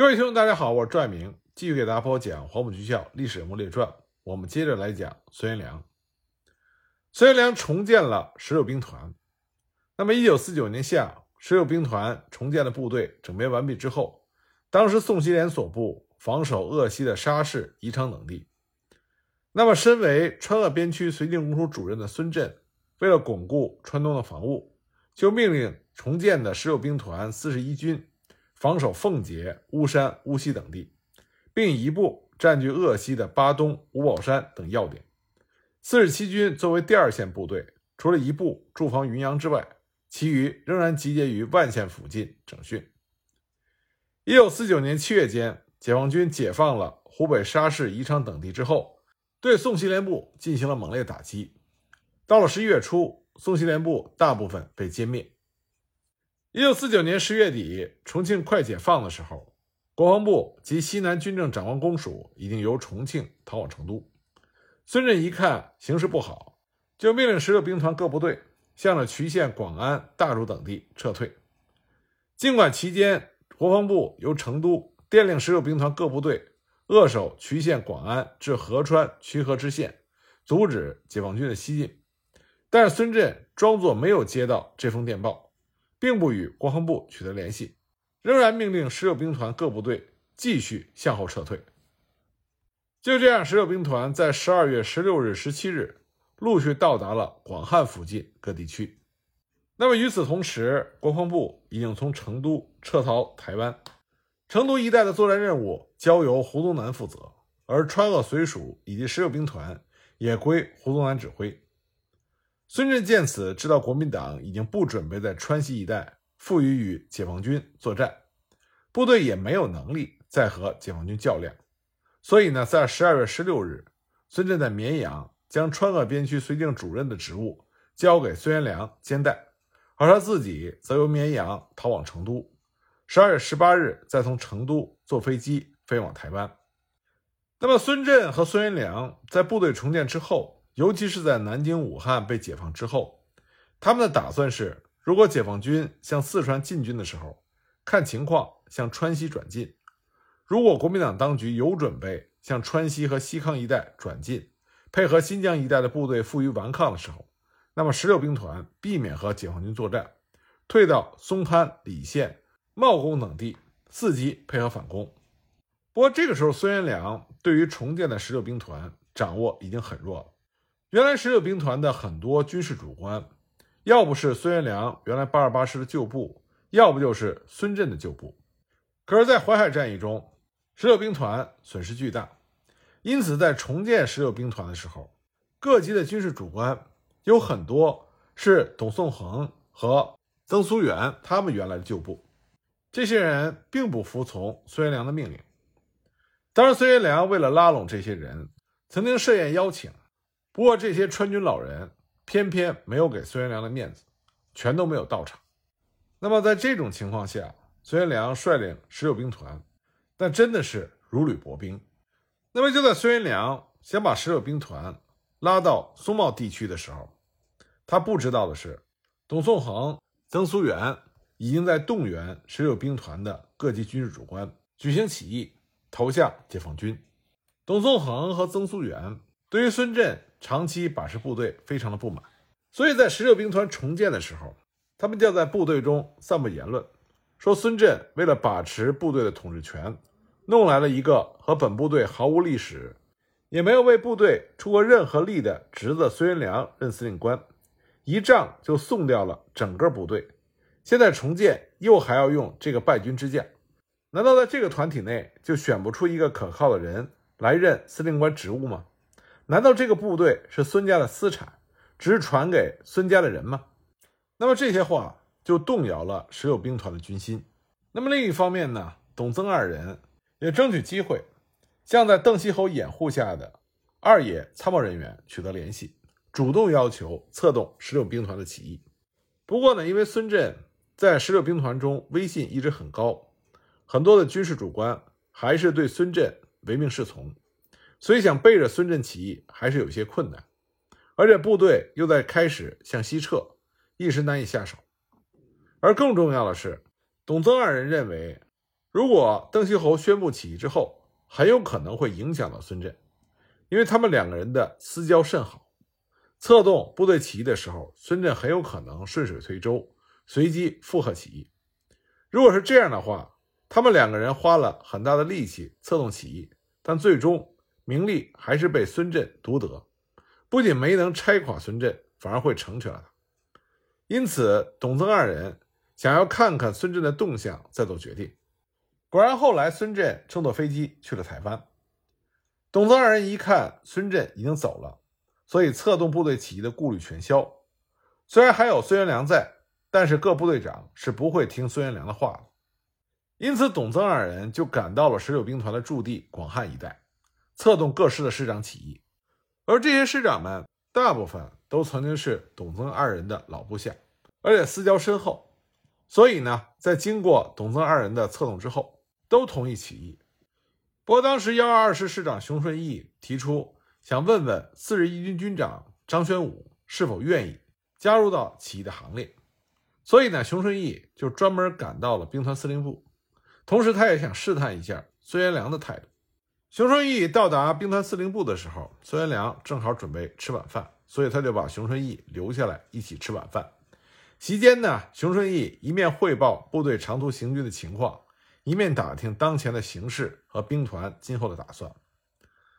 各位听众，大家好，我是赵爱明，继续给大家播讲《黄埔军校历史人物列传》。我们接着来讲孙元良。孙元良重建了十六兵团。那么，一九四九年夏，十六兵团重建的部队整编完毕之后，当时宋希濂所部防守鄂西的沙市、宜昌等地。那么，身为川鄂边区绥靖公署主任的孙震，为了巩固川东的防务，就命令重建的十六兵团四十一军。防守奉节、巫山、巫溪等地，并一部占据鄂西的巴东、五宝山等要点。四十七军作为第二线部队，除了一部驻防云阳之外，其余仍然集结于万县附近整训。一九四九年七月间，解放军解放了湖北沙市、宜昌等地之后，对宋希濂部进行了猛烈打击。到了十一月初，宋希濂部大部分被歼灭。一九四九年十月底，重庆快解放的时候，国防部及西南军政长官公署已经由重庆逃往成都。孙震一看形势不好，就命令十六兵团各部队向着渠县、广安、大竹等地撤退。尽管期间国防部由成都电令十六兵团各部队扼守渠县、广安至合川、渠河支线，阻止解放军的西进，但是孙震装作没有接到这封电报。并不与国防部取得联系，仍然命令十六兵团各部队继续向后撤退。就这样，十六兵团在十二月十六日、十七日陆续到达了广汉附近各地区。那么与此同时，国防部已经从成都撤逃台湾，成都一带的作战任务交由胡宗南负责，而川鄂绥署以及十六兵团也归胡宗南指挥。孙震见此，知道国民党已经不准备在川西一带负隅与解放军作战，部队也没有能力再和解放军较量，所以呢，在十二月十六日，孙震在绵阳将川鄂边区绥靖主任的职务交给孙元良兼代，而他自己则由绵阳逃往成都。十二月十八日，再从成都坐飞机飞往台湾。那么，孙震和孙元良在部队重建之后。尤其是在南京、武汉被解放之后，他们的打算是：如果解放军向四川进军的时候，看情况向川西转进；如果国民党当局有准备向川西和西康一带转进，配合新疆一带的部队负隅顽抗的时候，那么十六兵团避免和解放军作战，退到松潘、礼县、茂功等地伺机配合反攻。不过这个时候，孙元良对于重建的十六兵团掌握已经很弱了。原来十六兵团的很多军事主官，要不是孙元良原来八二八师的旧部，要不就是孙震的旧部。可是，在淮海战役中，十六兵团损失巨大，因此在重建十六兵团的时候，各级的军事主官有很多是董宋恒和曾苏元他们原来的旧部。这些人并不服从孙元良的命令。当然，孙元良为了拉拢这些人，曾经设宴邀请。不过，这些川军老人偏偏没有给孙元良的面子，全都没有到场。那么，在这种情况下，孙元良率领十六兵团，那真的是如履薄冰。那么，就在孙元良想把十六兵团拉到松茂地区的时候，他不知道的是，董宋恒、曾苏元已经在动员十六兵团的各级军事主官举行起义，投向解放军。董宋恒和曾苏元对于孙震。长期把持部队，非常的不满，所以在十六兵团重建的时候，他们就在部队中散布言论，说孙震为了把持部队的统治权，弄来了一个和本部队毫无历史，也没有为部队出过任何力的侄子孙元良任司令官，一仗就送掉了整个部队，现在重建又还要用这个败军之将，难道在这个团体内就选不出一个可靠的人来任司令官职务吗？难道这个部队是孙家的私产，只是传给孙家的人吗？那么这些话就动摇了十六兵团的军心。那么另一方面呢，董曾二人也争取机会，向在邓锡侯掩护下的二野参谋人员取得联系，主动要求策动十六兵团的起义。不过呢，因为孙震在十六兵团中威信一直很高，很多的军事主官还是对孙震唯命是从。所以想背着孙震起义还是有些困难，而且部队又在开始向西撤，一时难以下手。而更重要的是，董曾二人认为，如果邓锡侯宣布起义之后，很有可能会影响到孙振，因为他们两个人的私交甚好。策动部队起义的时候，孙振很有可能顺水推舟，随机附和起义。如果是这样的话，他们两个人花了很大的力气策动起义，但最终名利还是被孙振独得，不仅没能拆垮孙振，反而会成全了他。因此，董曾二人想要看看孙振的动向，再做决定。果然，后来孙振乘坐飞机去了台湾。董曾二人一看孙振已经走了。所以，策动部队起义的顾虑全消。虽然还有孙元良在，但是各部队长是不会听孙元良的话的。因此，董曾二人就赶到了十九兵团的驻地广汉一带，策动各师的师长起义。而这些师长们大部分都曾经是董曾二人的老部下，而且私交深厚。所以呢，在经过董曾二人的策动之后，都同意起义。不过，当时幺二二师师长熊顺义提出。想问问四十一军军长张宣武是否愿意加入到起义的行列，所以呢，熊顺义就专门赶到了兵团司令部，同时他也想试探一下孙元良的态度。熊顺义到达兵团司令部的时候，孙元良正好准备吃晚饭，所以他就把熊顺义留下来一起吃晚饭。席间呢，熊顺义一面汇报部队长途行军的情况，一面打听当前的形势和兵团今后的打算。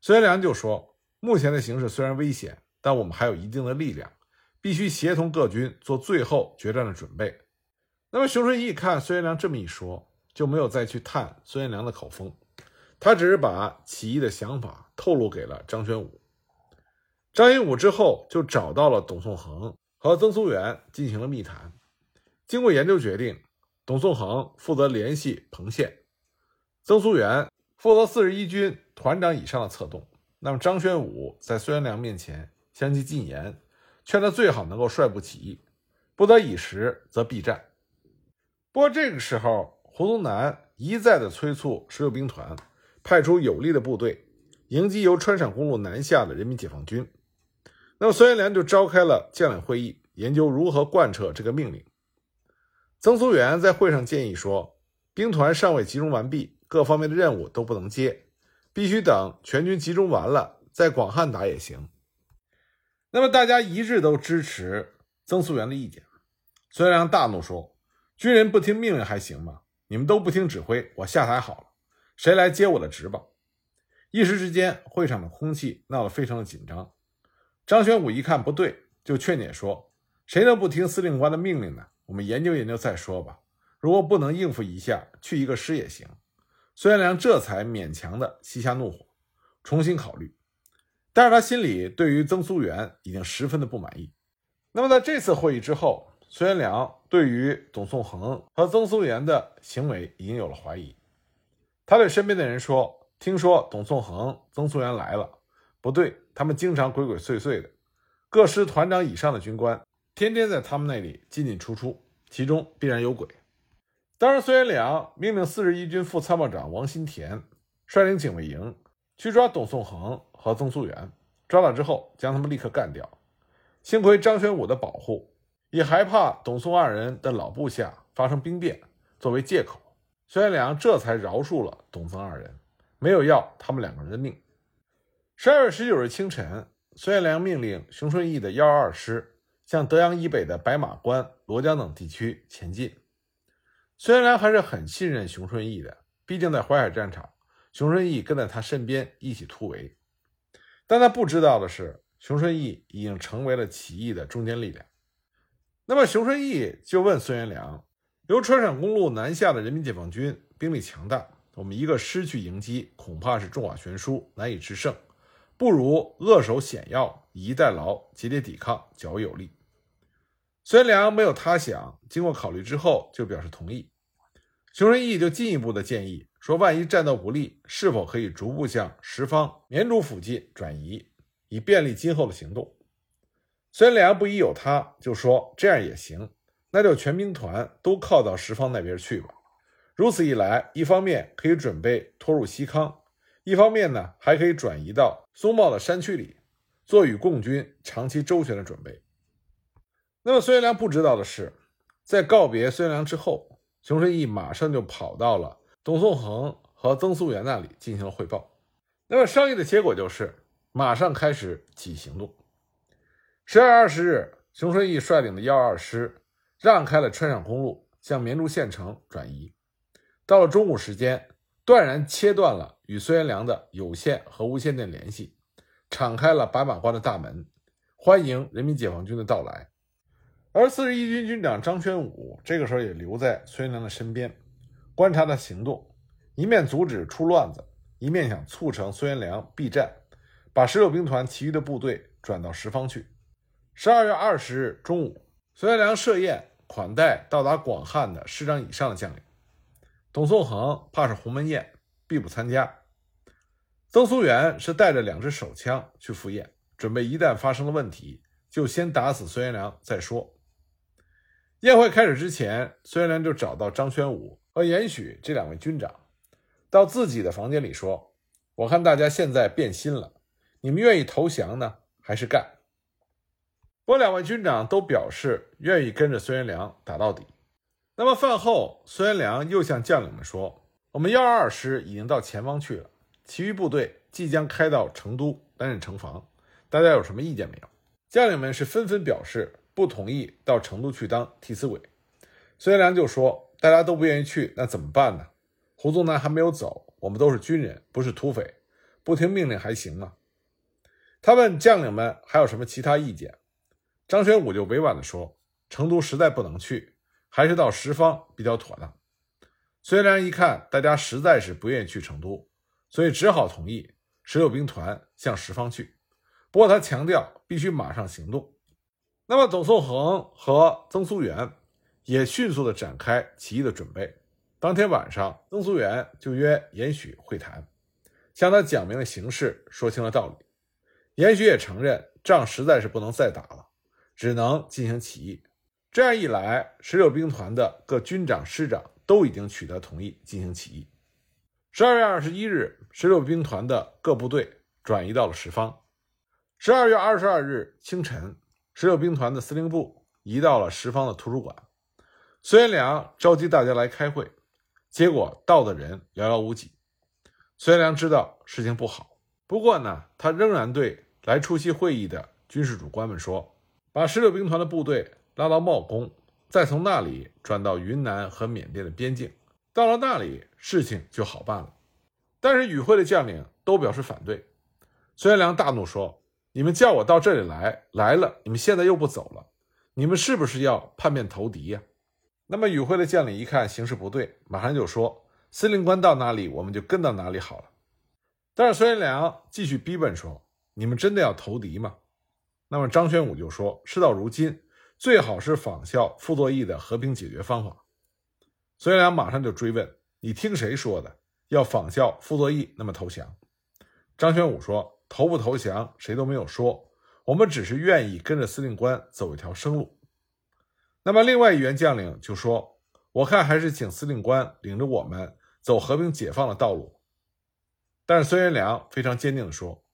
孙元良就说。目前的形势虽然危险，但我们还有一定的力量，必须协同各军做最后决战的准备。那么熊顺义看孙元良这么一说，就没有再去探孙元良的口风，他只是把起义的想法透露给了张宣武。张宣武之后就找到了董宋恒和曾苏元进行了密谈。经过研究决定，董宋恒负责联系彭县，曾苏元负责四十一军团长以上的策动。那么张宣武在孙元良面前相继进言，劝他最好能够率部起义，不得已时则避战。不过这个时候，胡宗南一再的催促十六兵团派出有力的部队迎击由川陕公路南下的人民解放军。那么孙元良就召开了将领会议，研究如何贯彻这个命令。曾苏元在会上建议说，兵团尚未集中完毕，各方面的任务都不能接。必须等全军集中完了，在广汉打也行。那么大家一致都支持曾苏元的意见。孙元良大怒说：“军人不听命令还行吗？你们都不听指挥，我下台好了，谁来接我的职吧？”一时之间，会场的空气闹得非常的紧张。张玄武一看不对，就劝解说：“谁能不听司令官的命令呢？我们研究研究再说吧。如果不能应付一下，去一个师也行。”孙元良这才勉强的息下怒火，重新考虑。但是他心里对于曾苏元已经十分的不满意。那么在这次会议之后，孙元良对于董宋恒和曾苏元的行为已经有了怀疑。他对身边的人说：“听说董宋恒、曾苏元来了，不对，他们经常鬼鬼祟祟的。各师团长以上的军官天天在他们那里进进出出，其中必然有鬼。”当时，孙元良命令四十一军副参谋长王新田率领警卫营去抓董宋恒和曾苏元，抓到之后将他们立刻干掉。幸亏张玄武的保护，也害怕董宋二人的老部下发生兵变，作为借口，孙元良这才饶恕了董曾二人，没有要他们两个人的命。十二月十九日清晨，孙元良命令熊顺义的幺二二师向德阳以北的白马关、罗江等地区前进。孙元良还是很信任熊顺义的，毕竟在淮海战场，熊顺义跟在他身边一起突围。但他不知道的是，熊顺义已经成为了起义的中坚力量。那么，熊顺义就问孙元良：“由川陕公路南下的人民解放军兵力强大，我们一个师去迎击，恐怕是众寡悬殊，难以制胜。不如扼守险要，以逸待劳，节节抵抗，较为有利。”孙良没有他想，经过考虑之后就表示同意。熊仁义就进一步的建议说：“万一战斗不利，是否可以逐步向十方绵竹附近转移，以便利今后的行动？”孙良不疑有他，就说：“这样也行，那就全兵团都靠到十方那边去吧。如此一来，一方面可以准备拖入西康，一方面呢还可以转移到松茂的山区里，做与共军长期周旋的准备。”那么孙元良不知道的是，在告别孙元良之后，熊顺义马上就跑到了董宋恒和曾苏元那里进行了汇报。那么商议的结果就是马上开始起行动。十二月二十日，熊顺义率领的幺二师让开了川陕公路，向绵竹县城转移。到了中午时间，断然切断了与孙元良的有线和无线电联系，敞开了白马关的大门，欢迎人民解放军的到来。而四十一军军长张宣武这个时候也留在孙元良的身边，观察他行动，一面阻止出乱子，一面想促成孙元良避战，把十六兵团其余的部队转到十方去。十二月二十日中午，孙元良设宴款待到达广汉的师长以上的将领。董宋恒怕是鸿门宴，必不参加。曾苏元是带着两支手枪去赴宴，准备一旦发生了问题，就先打死孙元良再说。宴会开始之前，孙元良就找到张宣武和严许这两位军长，到自己的房间里说：“我看大家现在变心了，你们愿意投降呢，还是干？”我两位军长都表示愿意跟着孙元良打到底。那么饭后，孙元良又向将领们说：“我们幺二二师已经到前方去了，其余部队即将开到成都担任城防，大家有什么意见没有？”将领们是纷纷表示不同意到成都去当替死鬼。孙元良就说：“大家都不愿意去，那怎么办呢？胡宗南还没有走，我们都是军人，不是土匪，不听命令还行吗？”他问将领们还有什么其他意见。张学武就委婉地说：“成都实在不能去，还是到十方比较妥当。”孙元良一看大家实在是不愿意去成都，所以只好同意十六兵团向十方去。不过他强调必须马上行动。那么董宋恒和曾苏元也迅速地展开起义的准备。当天晚上，曾苏元就约严许会谈，向他讲明了形势，说清了道理。严许也承认仗实在是不能再打了。只能进行起义，这样一来，十六兵团的各军长、师长都已经取得同意进行起义。十二月二十一日，十六兵团的各部队转移到了十方。十二月二十二日清晨，十六兵团的司令部移到了十方的图书馆。孙元良召集大家来开会，结果到的人寥寥无几。孙元良知道事情不好，不过呢，他仍然对来出席会议的军事主官们说。把十六兵团的部队拉到茂功，再从那里转到云南和缅甸的边境。到了那里，事情就好办了。但是与会的将领都表示反对。孙元良大怒说：“你们叫我到这里来，来了，你们现在又不走了，你们是不是要叛变投敌呀？”那么与会的将领一看形势不对，马上就说：“司令官到哪里，我们就跟到哪里好了。”但是孙元良继续逼问说：“你们真的要投敌吗？”那么张宣武就说：“事到如今，最好是仿效傅作义的和平解决方法。”孙元良马上就追问：“你听谁说的？要仿效傅作义那么投降？”张宣武说：“投不投降，谁都没有说，我们只是愿意跟着司令官走一条生路。”那么另外一员将领就说：“我看还是请司令官领着我们走和平解放的道路。”但是孙元良非常坚定地说：“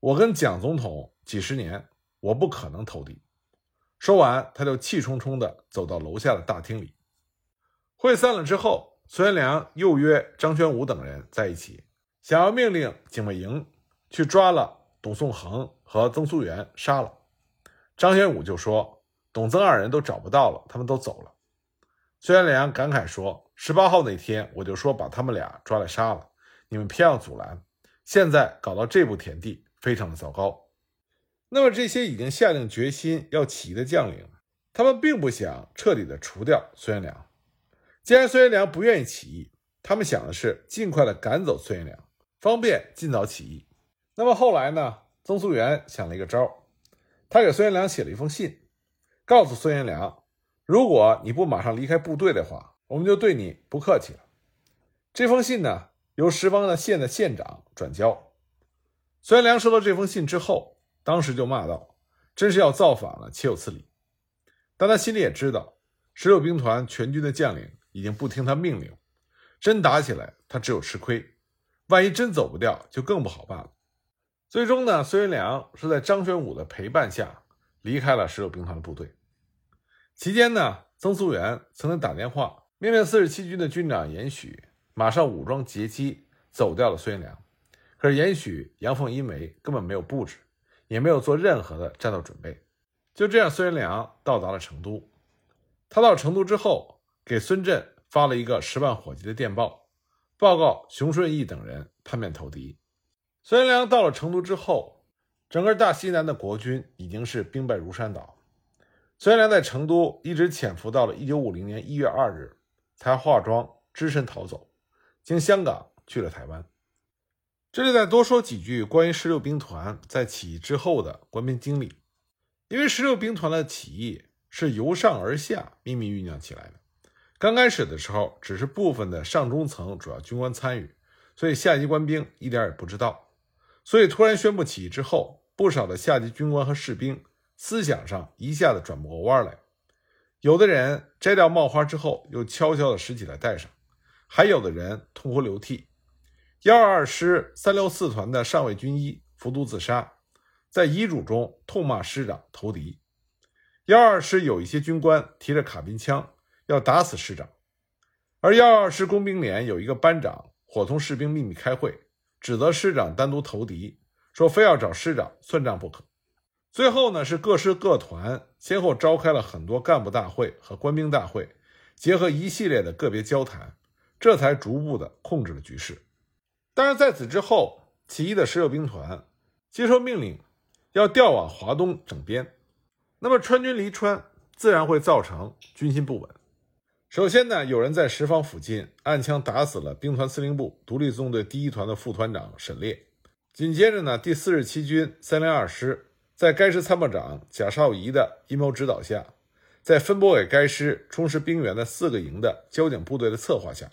我跟蒋总统几十年。”我不可能投敌。说完，他就气冲冲地走到楼下的大厅里。会散了之后，孙元良又约张宣武等人在一起，想要命令警卫营去抓了董宋恒和曾苏元，杀了。张宣武就说：“董曾二人都找不到了，他们都走了。”孙元良感慨说：“十八号那天我就说把他们俩抓来杀了，你们偏要阻拦，现在搞到这步田地，非常的糟糕。”那么这些已经下定决心要起义的将领，他们并不想彻底的除掉孙元良。既然孙元良不愿意起义，他们想的是尽快的赶走孙元良，方便尽早起义。那么后来呢？曾苏元想了一个招，他给孙元良写了一封信，告诉孙元良，如果你不马上离开部队的话，我们就对你不客气了。这封信呢，由十方的县的县长转交。孙元良收到这封信之后。当时就骂道：“真是要造反了，岂有此理！”但他心里也知道，十六兵团全军的将领已经不听他命令，真打起来，他只有吃亏。万一真走不掉，就更不好办了。最终呢，孙元良是在张宣武的陪伴下离开了十六兵团的部队。期间呢，曾苏元曾经打电话命令四十七军的军长严许马上武装截击，走掉了孙元良。可是严许、阳奉阴违根本没有布置，也没有做任何的战斗准备。就这样，孙元良到达了成都。他到成都之后，给孙震发了一个十万火急的电报，报告熊顺义等人叛变投敌。孙元良到了成都之后，整个大西南的国军已经是兵败如山倒。孙元良在成都一直潜伏到了1950年1月2日，才化妆只身逃走，经香港去了台湾。这里再多说几句关于十六兵团在起义之后的官兵经历，因为十六兵团的起义是由上而下秘密酝酿起来的。刚开始的时候，只是部分的上中层主要军官参与，所以下级官兵一点也不知道。所以突然宣布起义之后，不少的下级军官和士兵思想上一下子转不过弯来，有的人摘掉帽花之后又悄悄地拾起来戴上，还有的人痛哭流涕。幺二师三六四团的上尉军医服毒自杀，在遗嘱中痛骂师长投敌。幺二师有一些军官提着卡宾枪要打死师长，而幺二师工兵连有一个班长伙同士兵秘密开会，指责师长单独投敌，说非要找师长算账不可。最后呢，是各师各团先后召开了很多干部大会和官兵大会，结合一系列的个别交谈，这才逐步的控制了局势。但是在此之后，起义的十六兵团接受命令，要调往华东整编。那么川军离川，自然会造成军心不稳。首先呢，有人在十方附近暗枪打死了兵团司令部独立纵队第一团的副团长沈烈。紧接着呢，第四十七军三零二师在该师参谋长贾少仪的阴谋指导下，在分拨给该师充实兵员的四个营的交警部队的策划下。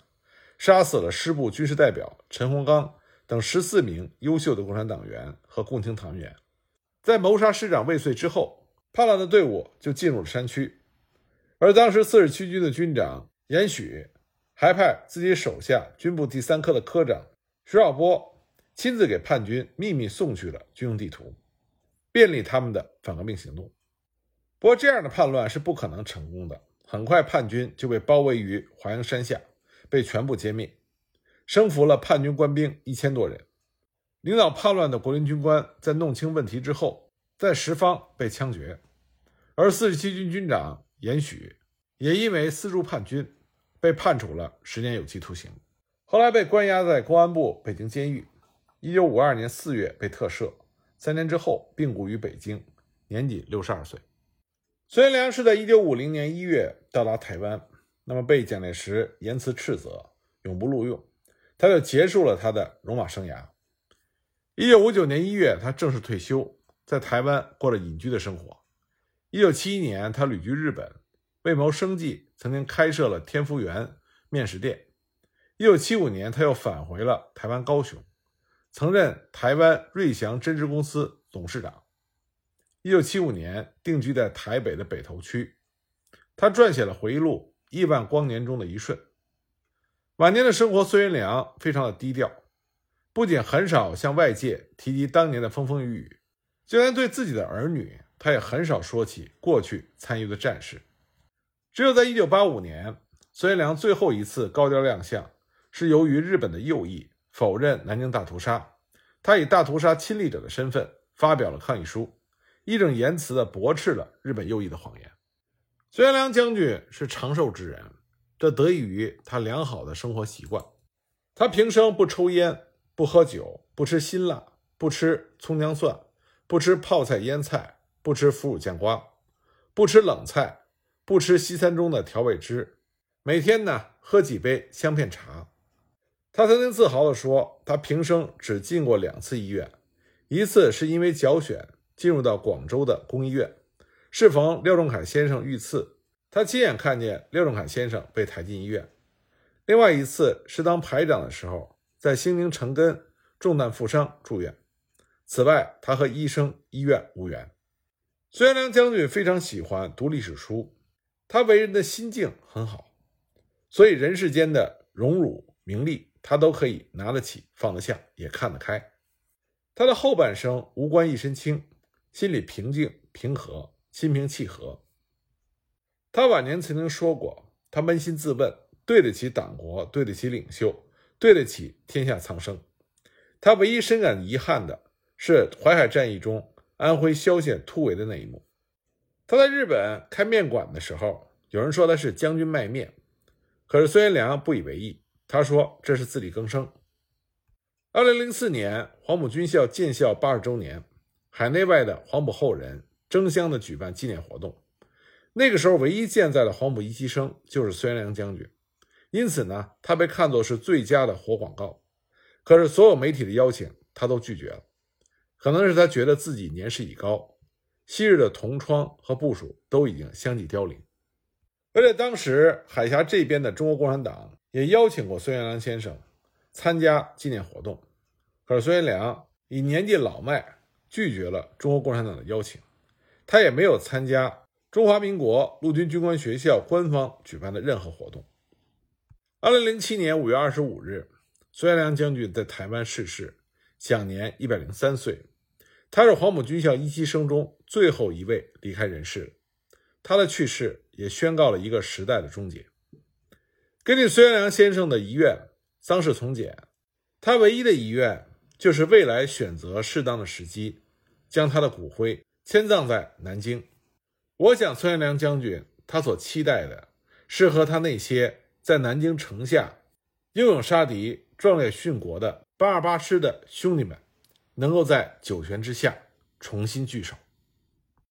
杀死了师部军事代表陈洪刚等十四名优秀的共产党员和共青团员。在谋杀师长未遂之后，叛乱的队伍就进入了山区。而当时四十七军的军长严许还派自己手下军部第三科的科长徐少波亲自给叛军秘密送去了军用地图，便利他们的反革命行动。不过，这样的叛乱是不可能成功的。很快，叛军就被包围于华阳山下。被全部歼灭，生俘了叛军官兵一千多人。领导叛乱的国民军官在弄清问题之后，在十方被枪决。而四十七军军长严许也因为私助叛军，被判处了十年有期徒刑。后来被关押在公安部北京监狱。一九五二年四月被特赦，三年之后病故于北京，年仅六十二岁。孙连良是在一九五零年一月到达台湾。那么被蒋介石严词斥责，永不录用，他就结束了他的戎马生涯。一九五九年一月，他正式退休，在台湾过了隐居的生活。一九七一年，他旅居日本，为谋生计，曾经开设了天福园面食店。一九七五年，他又返回了台湾高雄，曾任台湾瑞祥针织公司董事长。一九七五年，定居在台北的北投区，他撰写了回忆录。亿万光年中的一瞬。晚年的生活，孙元良非常的低调，不仅很少向外界提及当年的风风雨雨，就连对自己的儿女，他也很少说起过去参与的战事。只有在1985年，孙元良最后一次高调亮相，是由于日本的右翼否认南京大屠杀，他以大屠杀亲历者的身份发表了抗议书，义正言辞地驳斥了日本右翼的谎言。孙元良将军是长寿之人，这得益于他良好的生活习惯。他平生不抽烟，不喝酒，不吃辛辣，不吃葱姜蒜，不吃泡菜腌菜，不吃腐乳酱瓜，不吃冷菜，不吃西餐中的调味汁。每天呢，喝几杯香片茶。他曾经自豪地说：“他平生只进过两次医院，一次是因为脚癣进入到广州的公医院。”适逢廖仲恺先生遇刺，他亲眼看见廖仲恺先生被抬进医院。另外一次是当排长的时候，在兴宁城根中弹负伤住院。此外，他和医生、医院无缘。孙元良将军非常喜欢读历史书，他为人的心境很好，所以人世间的荣辱名利，他都可以拿得起、放得下，也看得开。他的后半生无官一身轻，心里平静平和。心平气和。他晚年曾经说过：“他扪心自问，对得起党国，对得起领袖，对得起天下苍生。他唯一深感遗憾的是淮海战役中安徽萧县突围的那一幕。他在日本开面馆的时候，有人说他是将军卖面，可是孙元良不以为意，他说这是自力更生。二零零四年黄埔军校建校八十周年，海内外的黄埔后人争相的举办纪念活动。那个时候，唯一健在的黄埔一期生就是孙元良将军，因此呢，他被看作是最佳的活广告。可是，所有媒体的邀请他都拒绝了，可能是他觉得自己年事已高，昔日的同窗和部属都已经相继凋零。而且，当时海峡这边的中国共产党也邀请过孙元良先生参加纪念活动，可是孙元良以年纪老迈，拒绝了中国共产党的邀请，他也没有参加。中华民国陆军军官学校官方举办的任何活动。二零零七年五月二十五日，孙元良将军在台湾逝世，享年一百零三岁。他是黄埔军校一期生中最后一位离开人世。他的去世也宣告了一个时代的终结。根据孙元良先生的遗愿，丧事从简，他唯一的遗愿就是未来选择适当的时机，将他的骨灰迁葬在南京。我想，孙元良将军他所期待的，是和他那些在南京城下英勇杀敌、壮烈殉国的八二八师的兄弟们，能够在九泉之下重新聚首。